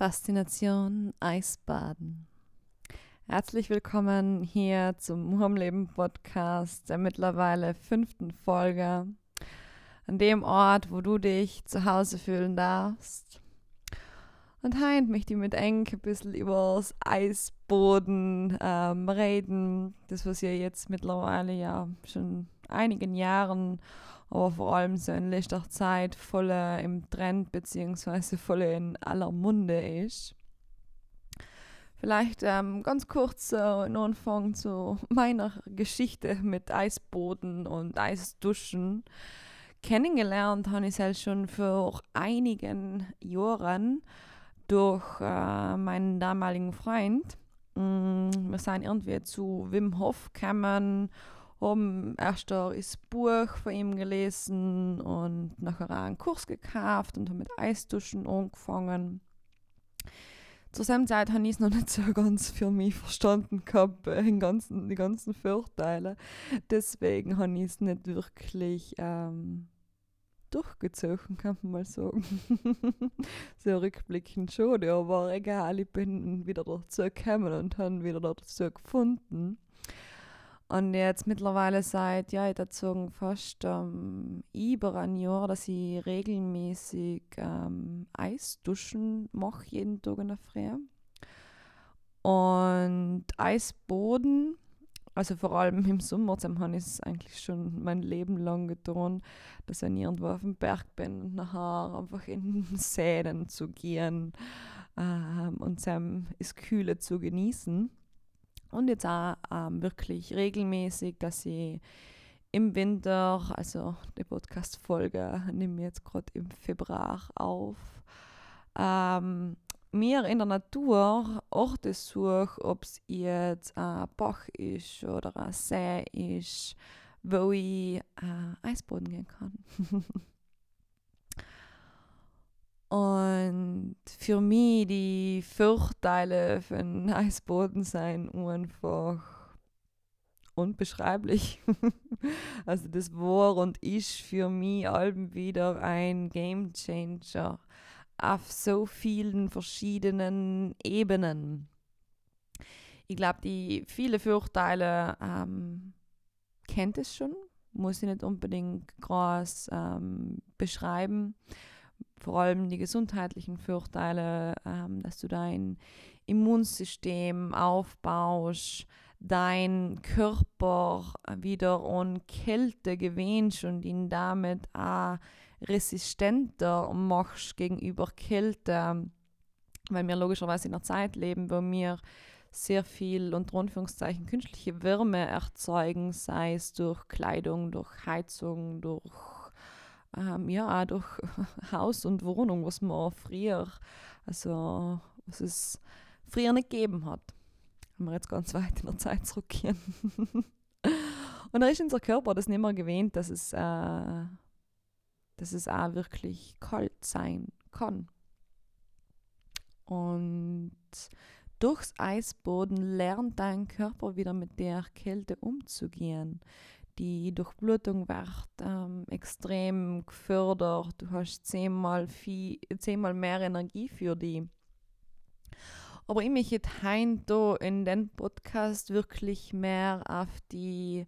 Faszination Eisbaden. Herzlich willkommen hier zum Hurmleben Podcast, der mittlerweile fünften Folge, an dem Ort, wo du dich zu Hause fühlen darfst. Und heint mich die mit eng ein bisschen übers Eisboden ähm, reden, das was ja jetzt mittlerweile ja schon einigen Jahren aber vor allem so in letzter Zeit voll im Trend beziehungsweise voll in aller Munde ist. Vielleicht ähm, ganz kurz äh, in Anfang zu meiner Geschichte mit Eisboden und Eisduschen. Kennengelernt habe ich es schon vor einigen Jahren durch äh, meinen damaligen Freund. Mm, wir sind irgendwie zu Wim Hof gekommen haben erst das Buch von ihm gelesen und nachher auch einen Kurs gekauft und haben mit Eisduschen angefangen. Zur selben Zeit habe ich es noch nicht so ganz für mich verstanden gehabt, den ganzen, die ganzen Vorteile. Deswegen habe ich es nicht wirklich ähm, durchgezogen, kann man mal sagen. so rückblickend schon, aber egal, ich bin wieder dazu gekommen und habe wieder dazu gefunden. Und jetzt mittlerweile seit, ja, ich dazu fast ähm, über ein Jahr, dass ich regelmäßig ähm, Eisduschen mache, jeden Tag in der Früh. Und Eisboden, also vor allem im Sommer, habe ich es eigentlich schon mein Leben lang getan, dass ich irgendwo auf dem Berg bin und nachher einfach in den Säden zu gehen ähm, und das Kühle zu genießen. Und jetzt auch ähm, wirklich regelmäßig, dass ich im Winter, also die Podcast-Folge nehme ich jetzt gerade im Februar auf, ähm, mir in der Natur Orte suche, ob es jetzt ein Bach ist oder ein See ist, wo ich äh, Eisboden gehen kann. Und für mich die Vorteile von Eisboden sein einfach unbeschreiblich. also das war und ist für mich allem wieder ein Game Changer auf so vielen verschiedenen Ebenen. Ich glaube, die viele Vorteile ähm, kennt es schon, muss ich nicht unbedingt groß ähm, beschreiben vor allem die gesundheitlichen Vorteile, ähm, dass du dein Immunsystem aufbaust, dein Körper wieder an Kälte gewöhnst und ihn damit auch resistenter machst gegenüber Kälte, weil wir logischerweise in einer Zeit leben, wo wir sehr viel unter Anführungszeichen künstliche Wärme erzeugen, sei es durch Kleidung, durch Heizung, durch ähm, ja, auch durch Haus und Wohnung, was man früher, also was es früher nicht gegeben hat. Wenn wir jetzt ganz weit in der Zeit zurückgehen. und da ist unser Körper das nicht mehr gewöhnt, dass es, äh, dass es auch wirklich kalt sein kann. Und durchs Eisboden lernt dein Körper wieder mit der Kälte umzugehen die Durchblutung wird ähm, extrem gefördert. Du hast zehnmal, viel, zehnmal mehr Energie für die. Aber ich möchte heute in den Podcast wirklich mehr auf die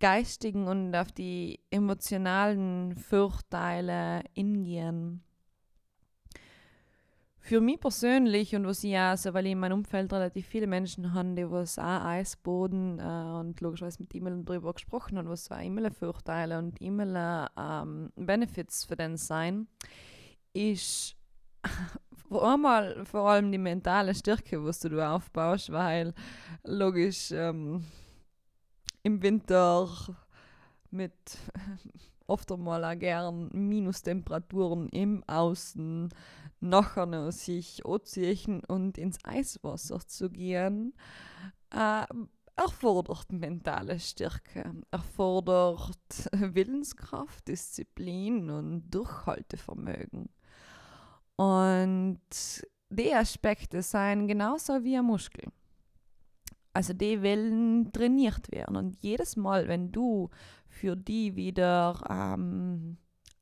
geistigen und auf die emotionalen Vorteile eingehen für mich persönlich und was ich auch, also, weil ich in meinem Umfeld relativ viele Menschen habe, die was auch Eisboden äh, und logischerweise mit E-Mail darüber gesprochen haben, was auch E-Mail Vorteile und E-Mail ähm, Benefits für den sein, ist vor einmal vor allem die mentale Stärke, was du aufbaust, weil logisch ähm, im Winter mit oft einmal auch gern Minustemperaturen im Außen nachher sich anziehen und ins Eiswasser zu gehen, äh, erfordert mentale Stärke, erfordert Willenskraft, Disziplin und Durchhaltevermögen. Und die Aspekte seien genauso wie ein Muskel. Also die wollen trainiert werden. Und jedes Mal, wenn du für die wieder ähm,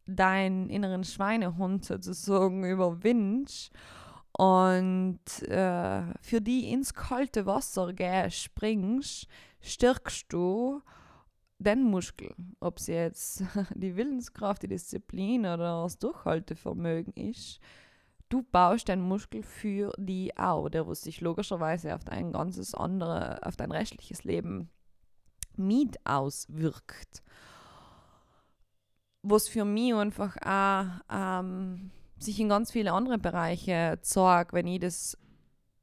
deinen inneren Schweinehund sozusagen überwindest Und äh, für die ins kalte Wasser gehst, springst, stärkst du den Muskel. Ob es jetzt die Willenskraft, die Disziplin oder das Durchhaltevermögen ist. Du baust den Muskel für die auch, der was sich logischerweise auf dein ganzes andere, auf dein restliches Leben mit auswirkt. Was für mich einfach auch ähm, sich in ganz viele andere Bereiche zeigt, wenn ich das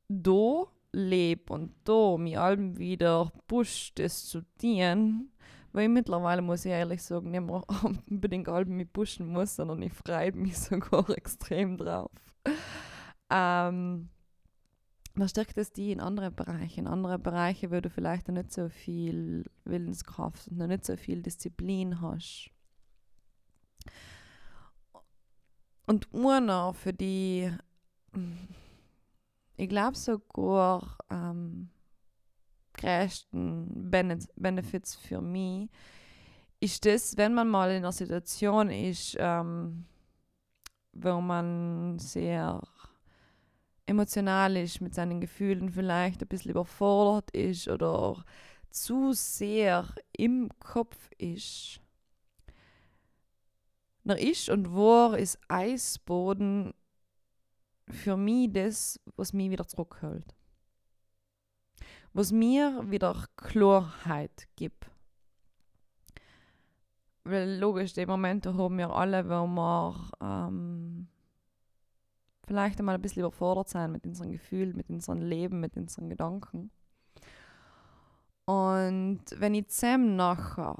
da lebe und da mir allem wieder pusht, das zu dienen. Weil mittlerweile muss ich ehrlich sagen, nicht mehr unbedingt allem mich pushen muss, sondern ich freue mich sogar extrem drauf. Ähm, dann stärkt es die in andere Bereiche. In andere Bereiche, wo du vielleicht noch nicht so viel Willenskraft und noch nicht so viel Disziplin hast. Und einer für die, ich glaube sogar, ähm, größten Benefits für mich, ist das, wenn man mal in einer Situation ist, ähm, wo man sehr emotional ist mit seinen Gefühlen, vielleicht ein bisschen überfordert ist oder zu sehr im Kopf ist nach ist und wo ist Eisboden für mich das, was mich wieder zurückhält. Was mir wieder Klarheit gibt. Weil logisch, die Momente haben wir alle, wo wir ähm, vielleicht einmal ein bisschen überfordert sein mit unseren Gefühlen, mit unserem Leben, mit unseren Gedanken. Und wenn ich zusammen nachher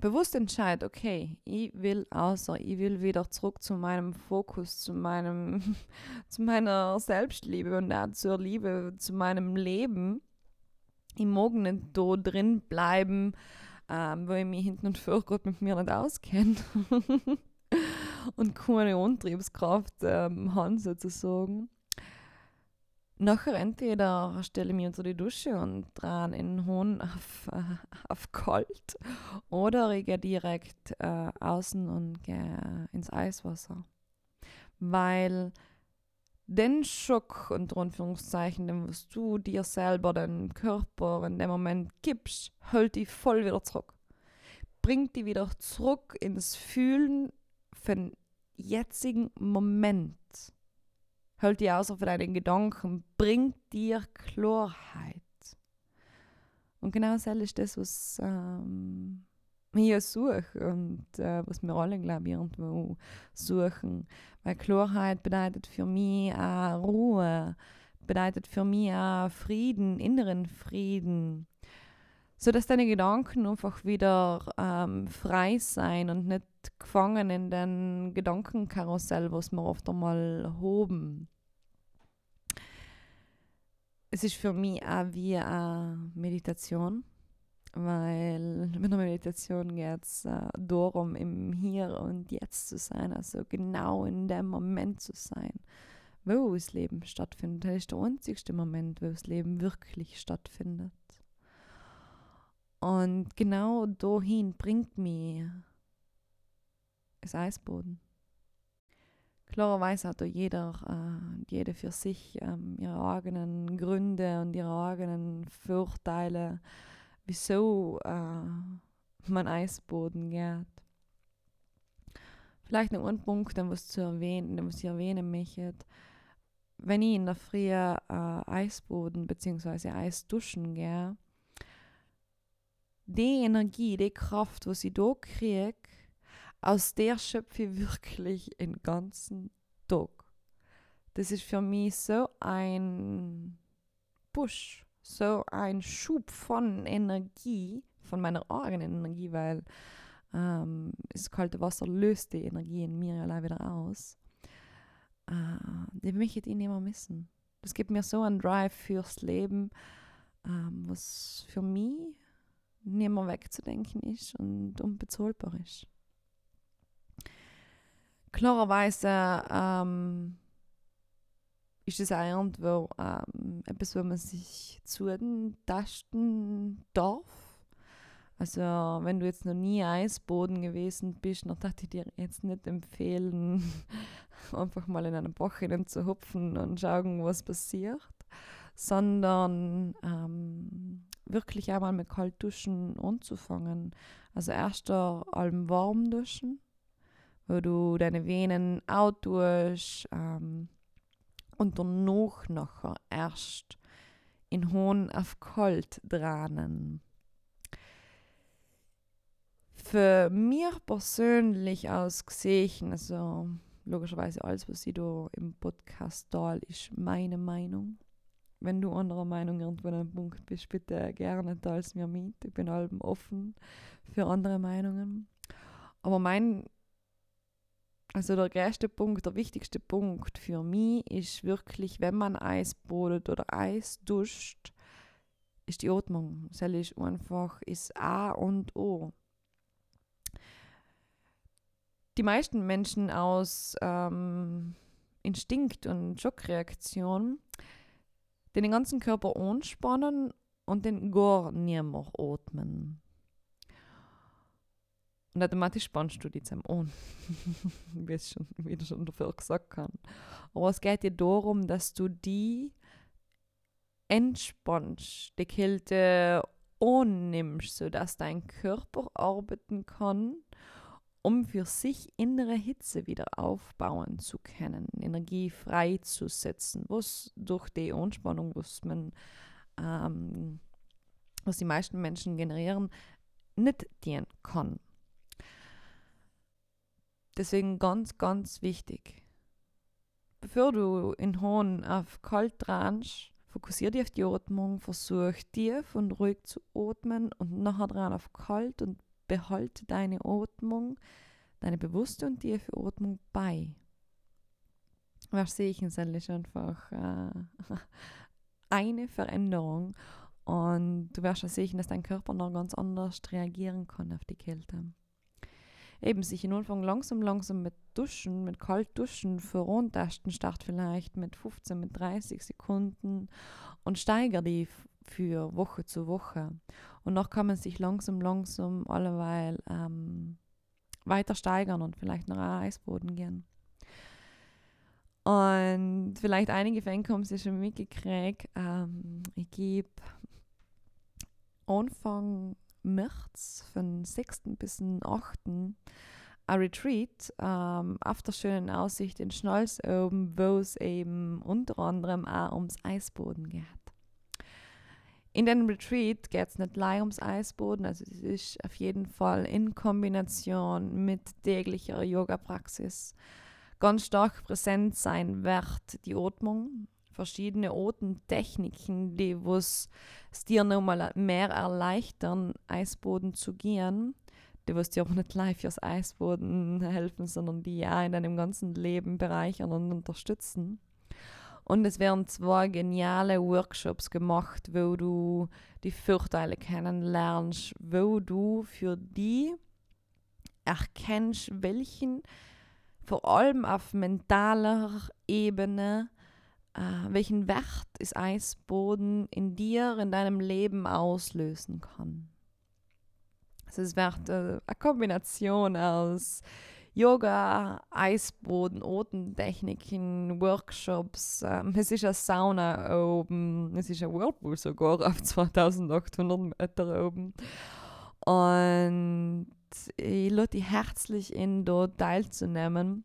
bewusst entscheide, okay, ich will außer, ich will wieder zurück zu meinem Fokus, zu meinem, zu meiner Selbstliebe und auch zur Liebe, zu meinem Leben. Ich mag nicht da drin bleiben, ähm, weil ich mich hinten und vor gut mit mir nicht auskenne und keine Antriebskraft ähm, habe sozusagen. Nachher entweder stelle ich mich unter die Dusche und drehe in den Hohn auf, äh, auf kalt oder ich gehe direkt äh, außen und gehe ins Eiswasser. Weil den Schock, unter Anführungszeichen, den was du dir selber, den Körper in dem Moment gibst, hält dich voll wieder zurück. Bringt dich wieder zurück ins Fühlen den jetzigen Moment Halt dich außer für deinen Gedanken, bringt dir Klarheit. Und genau das ist das, was ähm, ich suche und äh, was wir alle, glaube ich, irgendwo suchen. Weil Klarheit bedeutet für mich auch Ruhe, bedeutet für mich auch Frieden, inneren Frieden. So dass deine Gedanken einfach wieder ähm, frei sein und nicht gefangen in den Gedankenkarussell, was wir oft einmal hoben. Es ist für mich auch wie eine Meditation, weil mit der Meditation geht es äh, darum, im Hier und Jetzt zu sein, also genau in dem Moment zu sein, wo das Leben stattfindet. Das ist der einzigste Moment, wo das Leben wirklich stattfindet. Und genau dahin bringt mich das Eisboden. Klarerweise hat da jeder, äh, jede für sich ähm, ihre eigenen Gründe und ihre eigenen Vorteile, wieso äh, man Eisboden geht. Vielleicht noch ein Punkt, den was zu erwähnen, den was ich erwähnen möchte. Wenn ich in der Früh äh, Eisboden bzw. Eisduschen gehe, die Energie, die Kraft, was ich da kriege, aus der schöpfe ich wirklich den ganzen Tag. Das ist für mich so ein Push, so ein Schub von Energie, von meiner eigenen Energie, weil ähm, das kalte Wasser löst die Energie in mir allein wieder aus. Äh, die möchte ich nicht mehr missen. Das gibt mir so einen Drive fürs Leben, ähm, was für mich nicht mehr wegzudenken ist und unbezahlbar ist. Klarerweise ähm, ist es irgendwo ähm, etwas, wo man sich zutasten darf. Also wenn du jetzt noch nie Eisboden gewesen bist, dann würde ich dir jetzt nicht empfehlen, einfach mal in einen Bach zu hupfen und schauen, was passiert, sondern ähm, wirklich einmal mit Kaltduschen anzufangen. Also erst allem warm duschen, wo du deine Venen outdurchst ähm, und danach nachher erst in hohen auf kalt dranen. Für mir persönlich aus gesehen, also logischerweise alles, was ich da im Podcast da ist meine Meinung. Wenn du anderer Meinung irgendwo an einem Punkt bist, bitte gerne teils mir mit. Ich bin allem offen für andere Meinungen. Aber mein, also der größte Punkt, der wichtigste Punkt für mich ist wirklich, wenn man Eis bodet oder Eis duscht, ist die Atmung. Das ist einfach ist A und O die meisten Menschen aus ähm, Instinkt und Schockreaktion den ganzen Körper anspannen und den gar nicht mehr atmen. Und automatisch spannst du die zum an, wie ich schon, wie schon dafür gesagt habe. Aber es geht dir darum, dass du die entspannst, die Kälte annimmst, sodass dein Körper arbeiten kann um für sich innere Hitze wieder aufbauen zu können, Energie freizusetzen, was durch die Anspannung, was man, ähm, was die meisten Menschen generieren, nicht dienen kann. Deswegen ganz, ganz wichtig. Bevor du in Hohn auf kalt ranst, fokussiere dich auf die Atmung, versuch tief und ruhig zu atmen und nachher dran auf kalt und behalte deine Atmung, deine bewusste und tiefe Atmung bei. Was sehe ich in ist einfach äh, eine Veränderung und du wirst sehen, dass dein Körper noch ganz anders reagieren kann auf die Kälte. Eben sich in Anfang langsam, langsam mit Duschen, mit kalt Duschen für Rundtasten start vielleicht mit 15, mit 30 Sekunden und steiger die für Woche zu Woche. Und noch kann man sich langsam, langsam alleweil ähm, weiter steigern und vielleicht noch einen Eisboden gehen. Und vielleicht einige von haben sie schon mitgekriegt. Ähm, ich gebe Anfang März von 6. bis 8. ein Retreat ähm, auf der schönen Aussicht in Schnalz oben, wo es eben unter anderem auch ums Eisboden geht. In den Retreat geht es nicht allein ums Eisboden, also es ist auf jeden Fall in Kombination mit täglicher Yoga-Praxis ganz stark präsent sein wird die Atmung, verschiedene Atemtechniken, die es dir nochmal mehr erleichtern, Eisboden zu gehen, die was dir auch nicht live fürs Eisboden helfen, sondern die ja in deinem ganzen Leben bereichern und unterstützen. Und es werden zwei geniale Workshops gemacht, wo du die Vorteile kennenlernst, wo du für die erkennst, welchen, vor allem auf mentaler Ebene, äh, welchen Wert ist Eisboden in dir, in deinem Leben auslösen kann. Also es wird äh, eine Kombination aus Yoga, Eisboden, Otentechniken, Workshops. Ähm, es ist eine Sauna oben. Es ist ein Whirlpool sogar auf 2800 Meter oben. Und ich lade dich herzlich in, dort teilzunehmen.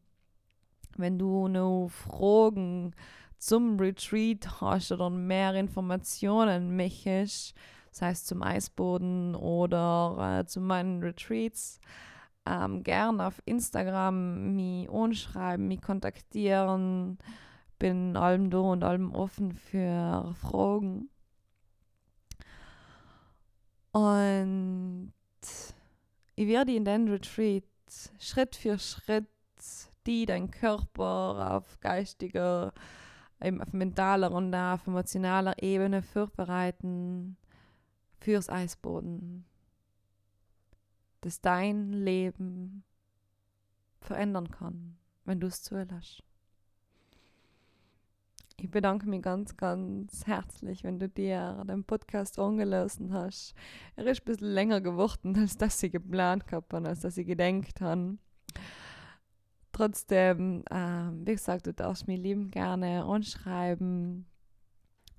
Wenn du noch Fragen zum Retreat hast oder mehr Informationen möchtest, sei es zum Eisboden oder äh, zu meinen Retreats, ähm, gerne auf Instagram mich anschreiben, mich kontaktieren. Bin allem da und allem offen für Fragen. Und ich werde in den Retreat Schritt für Schritt die dein Körper auf geistiger, auf mentaler und auf emotionaler Ebene vorbereiten fürs Eisboden das dein Leben verändern kann, wenn du es zulässt. Ich bedanke mich ganz, ganz herzlich, wenn du dir den Podcast angelassen hast. Er ist ein bisschen länger geworden, als dass ich geplant habe und als dass ich gedenkt habe. trotzdem, ähm, wie gesagt, du darfst mir lieben gerne anschreiben.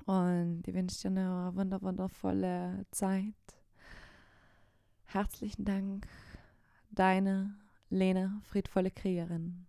Und ich wünsche dir eine wunder wundervolle Zeit. Herzlichen Dank, deine Lena, friedvolle Kriegerin.